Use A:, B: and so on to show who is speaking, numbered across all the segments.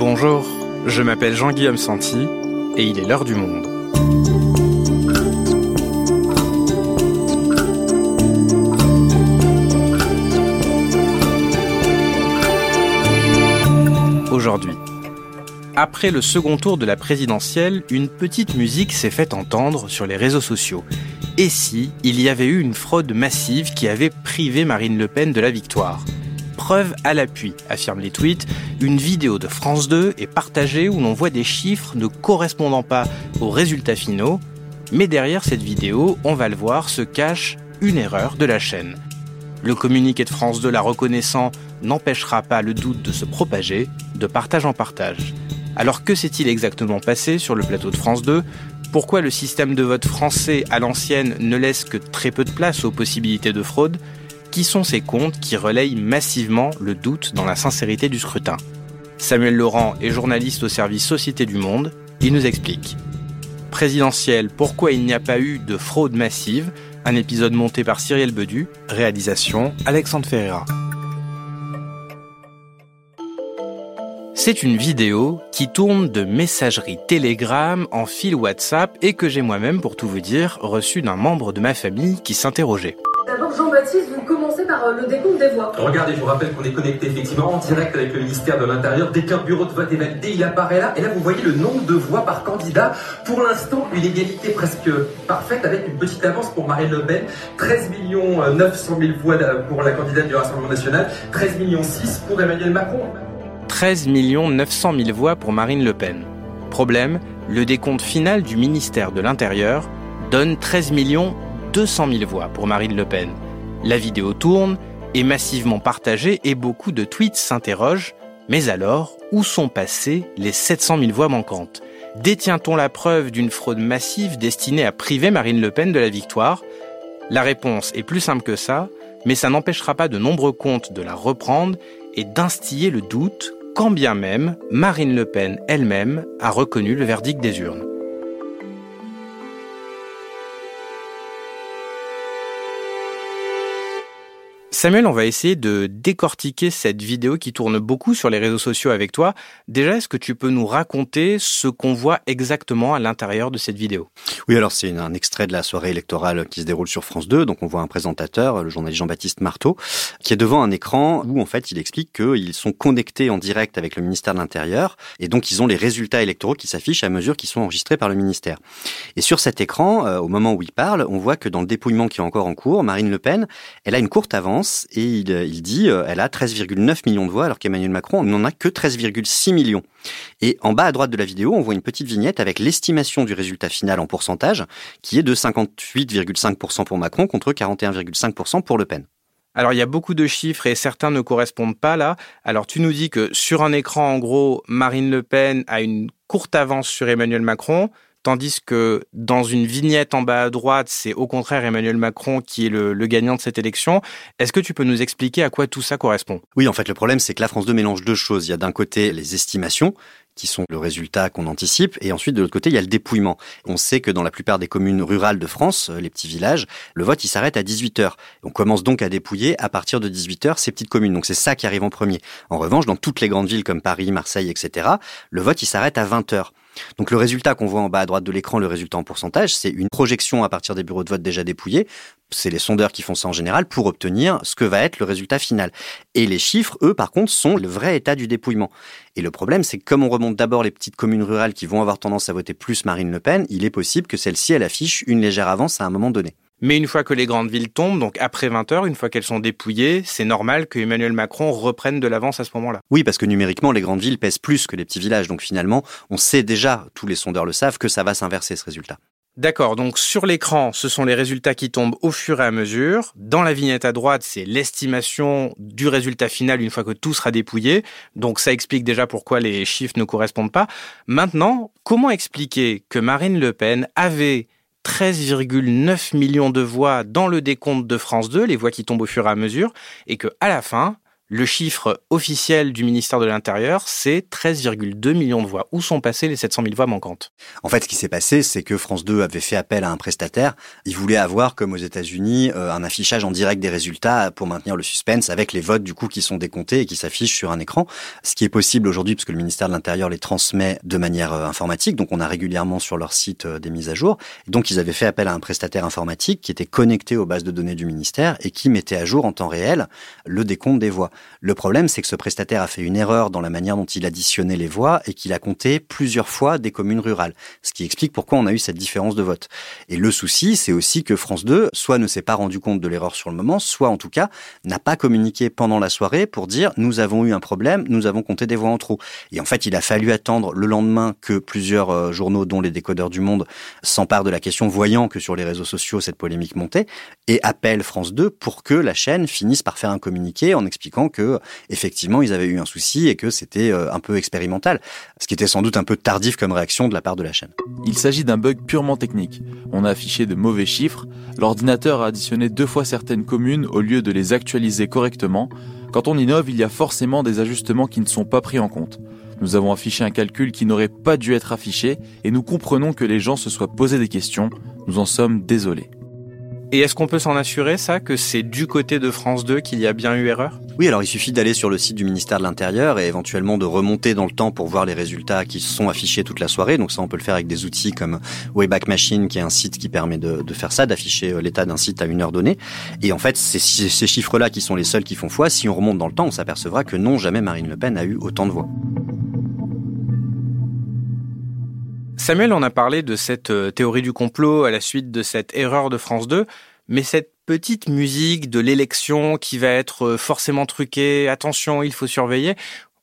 A: Bonjour, je m'appelle Jean-Guillaume Santi et il est l'heure du monde. Aujourd'hui, après le second tour de la présidentielle, une petite musique s'est faite entendre sur les réseaux sociaux. Et si il y avait eu une fraude massive qui avait privé Marine Le Pen de la victoire? Preuve à l'appui, affirment les tweets, une vidéo de France 2 est partagée où l'on voit des chiffres ne correspondant pas aux résultats finaux, mais derrière cette vidéo, on va le voir, se cache une erreur de la chaîne. Le communiqué de France 2 la reconnaissant n'empêchera pas le doute de se propager de partage en partage. Alors que s'est-il exactement passé sur le plateau de France 2 Pourquoi le système de vote français à l'ancienne ne laisse que très peu de place aux possibilités de fraude? Qui sont ces comptes qui relayent massivement le doute dans la sincérité du scrutin Samuel Laurent est journaliste au service Société du Monde. Il nous explique. Présidentiel, pourquoi il n'y a pas eu de fraude massive Un épisode monté par Cyril Bedu, réalisation Alexandre Ferreira. C'est une vidéo qui tourne de messagerie Telegram en fil WhatsApp et que j'ai moi-même, pour tout vous dire, reçu d'un membre de ma famille qui s'interrogeait.
B: Par euh, le décompte des voix.
C: Regardez, je vous rappelle qu'on est connecté effectivement en direct avec le ministère de l'Intérieur. Dès qu'un bureau de vote est validé, il apparaît là. Et là, vous voyez le nombre de voix par candidat. Pour l'instant, une égalité presque parfaite avec une petite avance pour Marine Le Pen. 13 900 000 voix pour la candidate du Rassemblement National. 13 millions 6 pour Emmanuel Macron.
A: 13 900 000 voix pour Marine Le Pen. Problème, le décompte final du ministère de l'Intérieur donne 13 200 000 voix pour Marine Le Pen. La vidéo tourne, est massivement partagée et beaucoup de tweets s'interrogent. Mais alors, où sont passées les 700 000 voix manquantes? Détient-on la preuve d'une fraude massive destinée à priver Marine Le Pen de la victoire? La réponse est plus simple que ça, mais ça n'empêchera pas de nombreux comptes de la reprendre et d'instiller le doute quand bien même Marine Le Pen elle-même a reconnu le verdict des urnes. Samuel, on va essayer de décortiquer cette vidéo qui tourne beaucoup sur les réseaux sociaux avec toi. Déjà, est-ce que tu peux nous raconter ce qu'on voit exactement à l'intérieur de cette vidéo?
D: Oui, alors c'est un extrait de la soirée électorale qui se déroule sur France 2. Donc on voit un présentateur, le journaliste Jean-Baptiste Marteau, qui est devant un écran où en fait il explique qu'ils sont connectés en direct avec le ministère de l'Intérieur et donc ils ont les résultats électoraux qui s'affichent à mesure qu'ils sont enregistrés par le ministère. Et sur cet écran, euh, au moment où il parle, on voit que dans le dépouillement qui est encore en cours, Marine Le Pen, elle a une courte avance et il, dit euh, elle a 13,9 millions de voix alors qu'Emmanuel Macron n'en a que 13,6 millions. Et en bas à droite de la vidéo, on voit une petite vignette avec l'estimation du résultat final en pourcentage qui est de 58,5% pour Macron contre 41,5% pour Le Pen.
A: Alors il y a beaucoup de chiffres et certains ne correspondent pas là. Alors tu nous dis que sur un écran en gros, Marine Le Pen a une courte avance sur Emmanuel Macron. Tandis que dans une vignette en bas à droite, c'est au contraire Emmanuel Macron qui est le, gagnant de cette élection. Est-ce que tu peux nous expliquer à quoi tout ça correspond?
D: Oui, en fait, le problème, c'est que la France 2 mélange deux choses. Il y a d'un côté les estimations, qui sont le résultat qu'on anticipe. Et ensuite, de l'autre côté, il y a le dépouillement. On sait que dans la plupart des communes rurales de France, euh, les petits villages, le vote, il s'arrête à 18 heures. On commence donc à dépouiller à partir de 18 heures ces petites communes. Donc c'est ça qui arrive en premier. En revanche, dans toutes les grandes villes comme Paris, Marseille, etc., le vote, il s'arrête à 20 heures. Donc le résultat qu'on voit en bas à droite de l'écran, le résultat en pourcentage, c'est une projection à partir des bureaux de vote déjà dépouillés. C'est les sondeurs qui font ça en général pour obtenir ce que va être le résultat final. Et les chiffres, eux, par contre, sont le vrai état du dépouillement. Et le problème, c'est que comme on remonte d'abord les petites communes rurales qui vont avoir tendance à voter plus Marine Le Pen, il est possible que celle-ci, elle affiche une légère avance à un moment donné.
A: Mais une fois que les grandes villes tombent, donc après 20 heures, une fois qu'elles sont dépouillées, c'est normal que Emmanuel Macron reprenne de l'avance à ce moment-là.
D: Oui, parce que numériquement, les grandes villes pèsent plus que les petits villages. Donc finalement, on sait déjà, tous les sondeurs le savent, que ça va s'inverser ce résultat.
A: D'accord, donc sur l'écran, ce sont les résultats qui tombent au fur et à mesure. Dans la vignette à droite, c'est l'estimation du résultat final une fois que tout sera dépouillé. Donc ça explique déjà pourquoi les chiffres ne correspondent pas. Maintenant, comment expliquer que Marine Le Pen avait 13,9 millions de voix dans le décompte de France 2, les voix qui tombent au fur et à mesure, et que à la fin, Le chiffre officiel du ministère de l'Intérieur, c'est 13,2 millions de voix. Où sont passées les 700 000 voix manquantes?
D: En fait, ce qui s'est passé, c'est que France 2 avait fait appel à un prestataire. Il voulait avoir, comme aux États-Unis, euh, un affichage en direct des résultats pour maintenir le suspense avec les votes du coup qui sont décomptés et qui s'affichent sur un écran. Ce qui est possible aujourd'hui, puisque le ministère de l'Intérieur les transmet de manière euh, informatique. Donc, on a régulièrement sur leur site euh, des mises à jour. donc, ils avaient fait appel à un prestataire informatique qui était connecté aux bases de données du ministère et qui mettait à jour en temps réel le décompte des voix. Le problème, c'est que ce prestataire a fait une erreur dans la manière dont il additionnait les voix et qu'il a compté plusieurs fois des communes rurales, ce qui explique pourquoi on a eu cette différence de vote. Et le souci, c'est aussi que France 2 soit ne s'est pas rendu compte de l'erreur sur le moment, soit en tout cas n'a pas communiqué pendant la soirée pour dire nous avons eu un problème, nous avons compté des voix en trop. Et en fait, il a fallu attendre le lendemain que plusieurs euh, journaux, dont les décodeurs du monde, s'emparent de la question, voyant que sur les réseaux sociaux cette polémique montait, et appellent France 2 pour que la chaîne finisse par faire un communiqué en expliquant que effectivement ils avaient eu un souci et que c'était euh, un peu expérimental, ce qui était sans doute un peu tardif comme réaction de la part de la chaîne.
E: Il s'agit d'un bug purement technique. On a affiché de mauvais chiffres, l'ordinateur a additionné deux fois certaines communes au lieu de les actualiser correctement. Quand on innove, il y a forcément des ajustements qui ne sont pas pris en compte. Nous avons affiché un calcul qui n'aurait pas dû être affiché et nous comprenons que les gens se soient posé des questions. Nous en sommes désolés.
A: Et est-ce qu'on peut s'en assurer, ça, que c'est du côté de France 2 qu'il y a bien eu erreur?
D: Oui, alors il suffit d'aller sur le site du ministère de l'Intérieur et éventuellement de remonter dans le temps pour voir les résultats qui sont affichés toute la soirée. Donc ça, on peut le faire avec des outils comme Wayback Machine, qui est un site qui permet de, faire ça, d'afficher euh, l'état d'un site à une heure donnée. Et en fait, c'est ces chiffres-là qui sont les seuls qui font foi. Si on remonte dans le temps, on s'apercevra que non, jamais Marine Le Pen a eu autant de voix.
A: Samuel, on a parlé de cette euh, théorie du complot à la suite de cette erreur de France 2, mais cette petite musique de l'élection qui va être euh, forcément truquée, attention, il faut surveiller,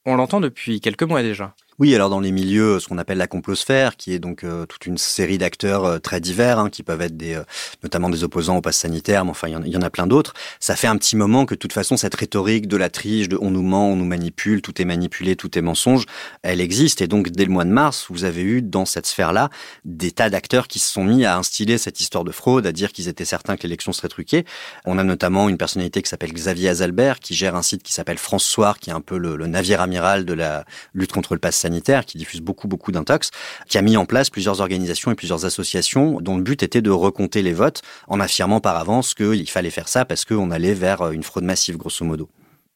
A: on l'entend depuis quelques mois déjà.
D: Oui, alors dans les milieux, ce qu'on appelle la complosphère, qui est donc euh, toute une série d'acteurs euh, très divers, hein, qui peuvent être des, euh, notamment des opposants au pass sanitaire, mais enfin il y, en a plein d'autres. Ça fait un petit moment que de toute façon cette rhétorique de la triche, de on nous ment, on nous manipule, tout est manipulé, tout est mensonge, elle existe. Et donc dès le mois de mars, vous avez eu dans cette sphère-là des tas d'acteurs qui se sont mis à instiller cette histoire de fraude, à dire qu'ils étaient certains que l'élection serait truquée. On a notamment une personnalité qui s'appelle Xavier Azalbert, qui gère un site qui s'appelle France Soir, qui est un peu le, le navire amiral de la lutte contre le pass qui diffuse beaucoup beaucoup d'intox, qui a mis en place plusieurs organisations et plusieurs associations dont le but était de recompter les votes en affirmant par avance qu'il fallait faire ça parce qu'on allait vers une fraude massive grosso modo.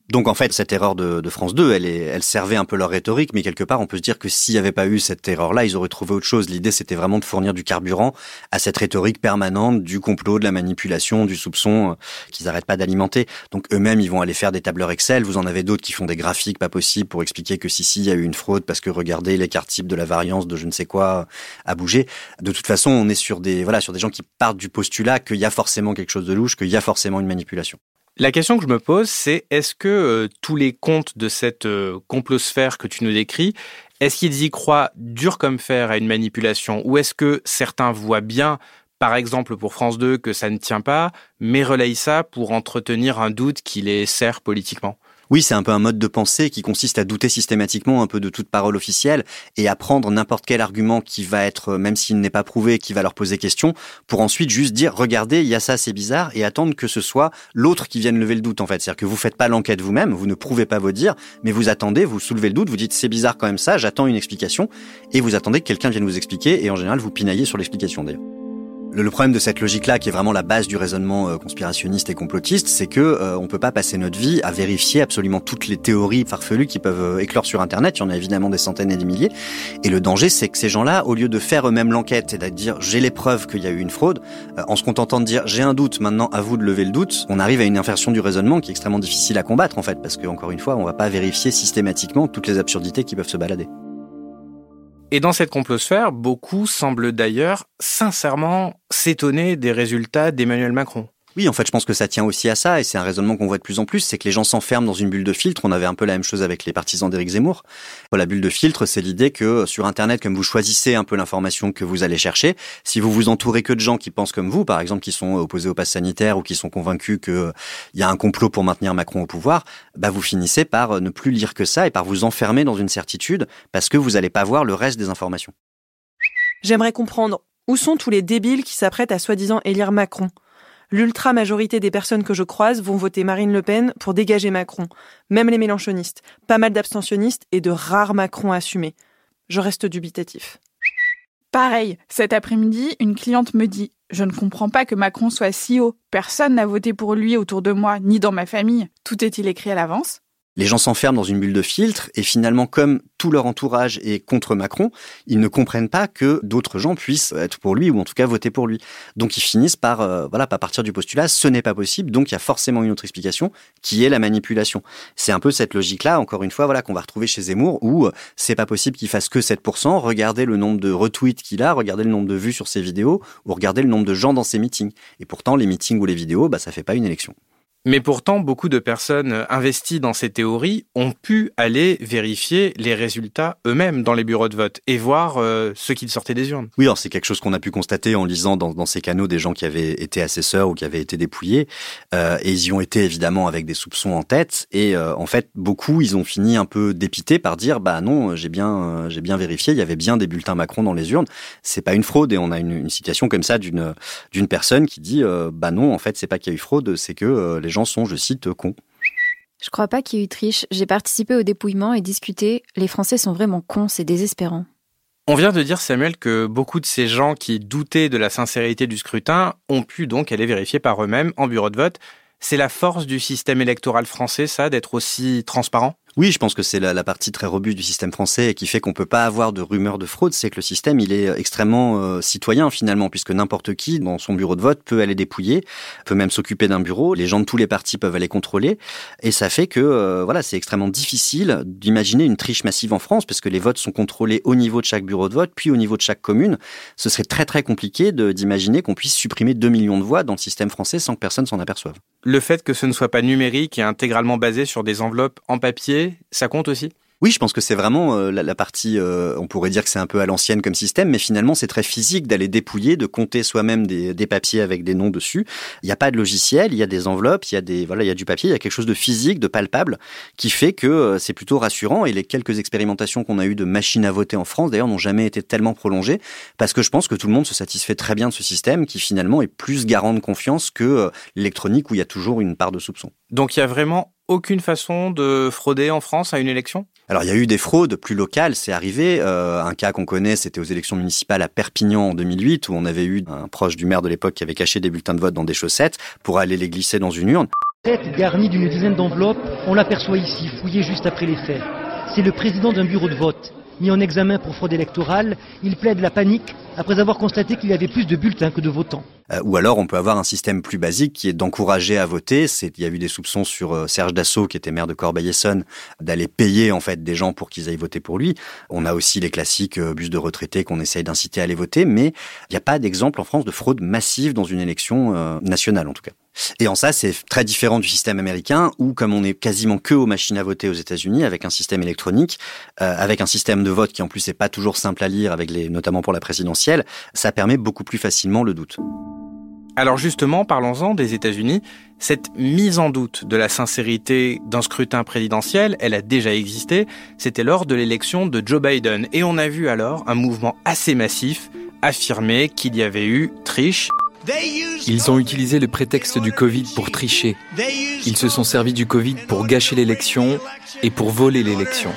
D: Donc en fait, cette erreur de, France 2, elle, est, elle servait un peu leur rhétorique, mais quelque part, on peut se dire que s'il n'y avait pas eu cette erreur-là, ils auraient trouvé autre chose. L'idée, c'était vraiment de fournir du carburant à cette rhétorique permanente du complot, de la manipulation, du soupçon euh, qu'ils n'arrêtent pas d'alimenter. Donc eux-mêmes, ils vont aller faire des tableurs Excel. Vous en avez d'autres qui font des graphiques pas possibles pour expliquer que si, si, il y a eu une fraude parce que regardez, l'écart type de la variance de je ne sais quoi a bougé. De toute façon, on est sur des, voilà, sur des gens qui partent du postulat qu'il y a forcément quelque chose de louche, qu'il y a forcément une manipulation.
A: La question que je me pose, c'est est-ce que euh, tous les comptes de cette euh, complosphère que tu nous décris, est-ce qu'ils y croient dur comme fer à une manipulation? Ou est-ce que certains voient bien, par exemple pour France 2, que ça ne tient pas, mais relayent ça pour entretenir un doute qui les sert politiquement?
D: Oui, c'est un peu un mode de pensée qui consiste à douter systématiquement un peu de toute parole officielle et à prendre n'importe quel argument qui va être, même s'il n'est pas prouvé, qui va leur poser question, pour ensuite juste dire, regardez, il y a ça, c'est bizarre, et attendre que ce soit l'autre qui vienne lever le doute, en fait. C'est-à-dire que vous faites pas l'enquête vous-même, vous ne prouvez pas vos dires, mais vous attendez, vous soulevez le doute, vous dites, c'est bizarre quand même ça, j'attends une explication, et vous attendez que quelqu'un vienne vous expliquer, et en général, vous pinaillez sur l'explication d'ailleurs. Le, problème de cette logique-là, qui est vraiment la base du raisonnement euh, conspirationniste et complotiste, c'est que euh, on peut pas passer notre vie à vérifier absolument toutes les théories farfelues qui peuvent euh, éclore sur Internet. Il y en a évidemment des centaines et des milliers. Et le danger, c'est que ces gens-là, au lieu de faire eux-mêmes l'enquête et de dire j'ai les preuves qu'il y a eu une fraude, en se contentant de dire j'ai un doute, maintenant à vous de lever le doute, on arrive à une inversion du raisonnement qui est extrêmement difficile à combattre en fait, parce que encore une fois, on va pas vérifier systématiquement toutes les absurdités qui peuvent se balader.
A: Et dans cette complosphère, beaucoup semblent d'ailleurs sincèrement s'étonner des résultats d'Emmanuel Macron.
D: Oui, en fait, je pense que ça tient aussi à ça, et c'est un raisonnement qu'on voit de plus en plus, c'est que les gens s'enferment dans une bulle de filtre. On avait un peu la même chose avec les partisans d'Éric Zemmour. La bulle de filtre, c'est l'idée que sur Internet, comme vous choisissez un peu l'information que vous allez chercher, si vous vous entourez que de gens qui pensent comme vous, par exemple, qui sont opposés au pass sanitaire ou qui sont convaincus qu'il y a un complot pour maintenir Macron au pouvoir, bah vous finissez par ne plus lire que ça et par vous enfermer dans une certitude parce que vous n'allez pas voir le reste des informations.
F: J'aimerais comprendre où sont tous les débiles qui s'apprêtent à soi-disant élire Macron? L'ultra-majorité des personnes que je croise vont voter Marine Le Pen pour dégager Macron. Même les mélanchonistes. Pas mal d'abstentionnistes et de rares Macron assumés. Je reste dubitatif.
G: Pareil, cet après-midi, une cliente me dit Je ne comprends pas que Macron soit si haut. Personne n'a voté pour lui autour de moi, ni dans ma famille. Tout est-il écrit à l'avance?
D: Les gens s'enferment dans une bulle de filtre et finalement, comme tout leur entourage est contre Macron, ils ne comprennent pas que d'autres gens puissent être pour lui ou en tout cas voter pour lui. Donc ils finissent par euh, voilà par partir du postulat ce n'est pas possible. Donc il y a forcément une autre explication qui est la manipulation. C'est un peu cette logique-là, encore une fois, voilà qu'on va retrouver chez Zemmour où euh, c'est pas possible qu'il fasse que 7%. Regardez le nombre de retweets qu'il a, regardez le nombre de vues sur ses vidéos ou regardez le nombre de gens dans ses meetings. Et pourtant les meetings ou les vidéos, bah ça fait pas une élection.
A: Mais pourtant, beaucoup de personnes investies dans ces théories ont pu aller vérifier les résultats eux-mêmes dans les bureaux de vote et voir euh, ce qu'il sortait des urnes.
D: Oui, alors c'est quelque chose qu'on a pu constater en lisant dans, ces canaux des gens qui avaient été assesseurs ou qui avaient été dépouillés. Euh, et ils y ont été évidemment avec des soupçons en tête. Et euh, en fait, beaucoup, ils ont fini un peu dépités par dire, bah non, j'ai bien, j'ai bien vérifié, il y avait bien des bulletins Macron dans les urnes. C'est pas une fraude. Et on a une, une situation comme ça d'une d'une personne qui dit, bah non, en fait, c'est pas qu'il y a eu fraude, c'est que les gens sont, je cite, cons.
H: Je crois pas qu'il y ait eu triche. J'ai participé au dépouillement et discuté. Les Français sont vraiment cons, c'est désespérant.
A: On vient de dire, Samuel, que beaucoup de ces gens qui doutaient de la sincérité du scrutin ont pu donc aller vérifier par eux-mêmes en bureau de vote. C'est la force du système électoral français, ça, d'être aussi transparent?
D: Oui, je pense que c'est la, partie très robuste du système français et qui fait qu'on peut pas avoir de rumeurs de fraude. C'est que le système, il est extrêmement euh, citoyen finalement, puisque n'importe qui dans son bureau de vote peut aller dépouiller, peut même s'occuper d'un bureau. Les gens de tous les partis peuvent aller contrôler, et ça fait que euh, voilà, c'est extrêmement difficile d'imaginer une triche massive en France, parce que les votes sont contrôlés au niveau de chaque bureau de vote, puis au niveau de chaque commune. Ce serait très très compliqué d'imaginer qu'on puisse supprimer 2 millions de voix dans le système français sans que personne s'en aperçoive.
A: Le fait que ce ne soit pas numérique et intégralement basé sur des enveloppes en papier ça compte aussi?
D: Oui, je pense que c'est vraiment euh, la, partie, euh, on pourrait dire que c'est un peu à l'ancienne comme système, mais finalement c'est très physique d'aller dépouiller, de compter soi-même des, papiers avec des noms dessus. Il n'y a pas de logiciel, il y a des enveloppes, il y a des voilà, il y a du papier, il y a quelque chose de physique, de palpable, qui fait que euh, c'est plutôt rassurant. Et les quelques expérimentations qu'on a eues de machines à voter en France, d'ailleurs, n'ont jamais été tellement prolongées, parce que je pense que tout le monde se satisfait très bien de ce système, qui finalement est plus garant de confiance que l'électronique où il y a toujours une part de soupçon.
A: Donc il y a vraiment aucune façon de frauder en France à une élection?
D: Alors il y a eu des fraudes plus locales, c'est arrivé. Euh, un cas qu'on connaît, c'était aux élections municipales à Perpignan en 2008, où on avait eu un proche du maire de l'époque qui avait caché des bulletins de vote dans des chaussettes pour aller les glisser dans une urne.
I: Tête garnie d'une dizaine d'enveloppes, on l'aperçoit ici, fouillée juste après les faits. C'est le président d'un bureau de vote. Mis en examen pour fraude électorale, il plaide la panique après avoir constaté qu'il y avait plus de bulletins que de votants.
D: Euh, ou alors on peut avoir un système plus basique qui est d'encourager à voter. Il y a eu des soupçons sur euh, Serge Dassault, qui était maire de Corbeil-Essonne, d'aller payer en fait des gens pour qu'ils aillent voter pour lui. On a aussi les classiques euh, bus de retraités qu'on essaye d'inciter à aller voter, mais il n'y a pas d'exemple en France de fraude massive dans une élection nationale en tout cas. Et en ça, c'est très différent du système américain où, comme on est quasiment que aux machines à voter aux États-Unis, avec un système électronique, avec un système de vote qui en plus n'est pas toujours simple à lire, avec notamment pour la présidentielle, ça permet beaucoup plus facilement le doute.
A: Alors justement, parlons-en des États-Unis. Cette mise en doute de la sincérité d'un scrutin présidentiel, elle a déjà existé. C'était lors de l'élection de Joe Biden. Et on a vu alors un mouvement assez massif affirmer qu'il y avait eu triche.
J: Ils ont utilisé le prétexte du Covid pour tricher. Ils se sont servis du Covid pour gâcher l'élection et pour voler l'élection.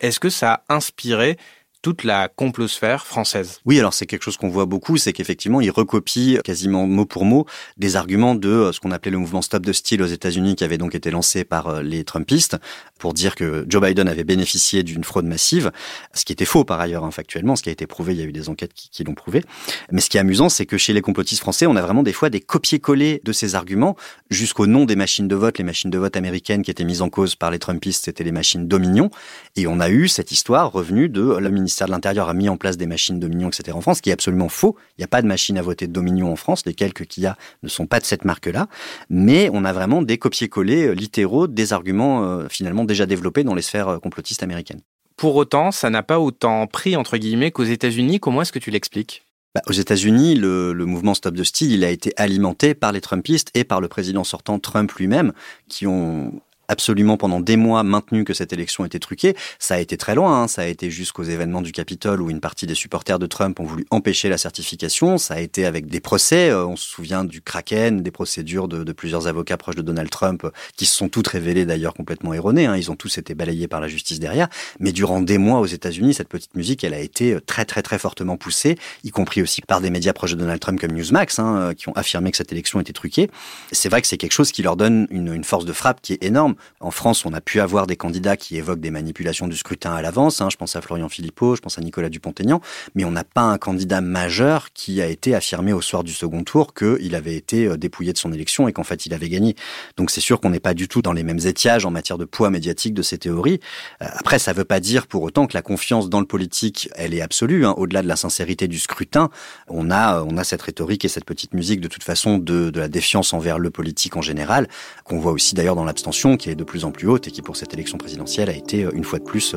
A: Est-ce que ça a inspiré toute la complosphère française.
D: Oui, alors c'est quelque chose qu'on voit beaucoup, c'est qu'effectivement, ils recopient quasiment mot pour mot des arguments de euh, ce qu'on appelait le mouvement Stop the Steal aux États-Unis, qui avait donc été lancé par euh, les Trumpistes, pour dire que Joe Biden avait bénéficié d'une fraude massive, ce qui était faux par ailleurs, hein, factuellement, ce qui a été prouvé, il y a eu des enquêtes qui, qui l'ont prouvé. Mais ce qui est amusant, c'est que chez les complotistes français, on a vraiment des fois des copier-coller de ces arguments jusqu'au nom des machines de vote. Les machines de vote américaines qui étaient mises en cause par les Trumpistes, c'était les machines Dominion. Et on a eu cette histoire revenue de la ministère de l'Intérieur a mis en place des machines Dominion, etc. en France, ce qui est absolument faux. Il n'y a pas de machine à voter Dominion en France. Les quelques qu'il y a ne sont pas de cette marque-là. Mais on a vraiment des copier-coller euh, littéraux des arguments euh, finalement déjà développés dans les sphères euh, complotistes américaines.
A: Pour autant, ça n'a pas autant pris, entre guillemets, qu'aux États-Unis. Comment est-ce que tu l'expliques?
D: Bah, aux États-Unis, le, le, mouvement Stop the Steal, il a été alimenté par les Trumpistes et par le président sortant Trump lui-même, qui ont absolument pendant des mois maintenu que cette élection était truquée. Ça a été très loin, hein. ça a été jusqu'aux événements du Capitole où une partie des supporters de Trump ont voulu empêcher la certification. Ça a été avec des procès, euh, on se souvient du Kraken, des procédures de, plusieurs avocats proches de Donald Trump qui se sont toutes révélées d'ailleurs complètement erronées. Hein. Ils ont tous été balayés par la justice derrière. Mais durant des mois aux États-Unis, cette petite musique, elle a été très très très fortement poussée, y compris aussi par des médias proches de Donald Trump comme Newsmax, hein, qui ont affirmé que cette élection était truquée. C'est vrai que c'est quelque chose qui leur donne une, force de frappe qui est énorme. En France, on a pu avoir des candidats qui évoquent des manipulations du scrutin à l'avance. Hein. Je pense à Florian Philippot, je pense à Nicolas Dupont-Aignan, mais on n'a pas un candidat majeur qui a été affirmé au soir du second tour qu'il avait été euh, dépouillé de son élection et qu'en fait il avait gagné. Donc c'est sûr qu'on n'est pas du tout dans les mêmes étiages en matière de poids médiatique de ces théories. Euh, après, ça ne veut pas dire pour autant que la confiance dans le politique, elle est absolue. Hein. Au-delà de la sincérité du scrutin, on a, on a cette rhétorique et cette petite musique de toute façon de, de la défiance envers le politique en général, qu'on voit aussi d'ailleurs dans l'abstention qui est de plus en plus haute et qui pour cette élection présidentielle a été euh, une fois de plus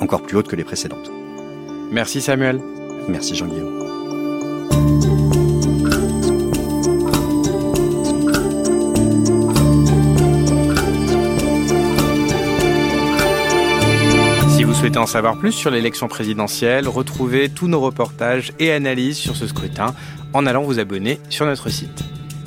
D: encore plus haute que les précédentes.
A: Merci Samuel.
D: Merci Jean-Guillaume.
A: Si vous souhaitez en savoir plus sur l'élection présidentielle, retrouvez tous nos reportages et analyses sur ce scrutin en allant vous abonner sur notre site.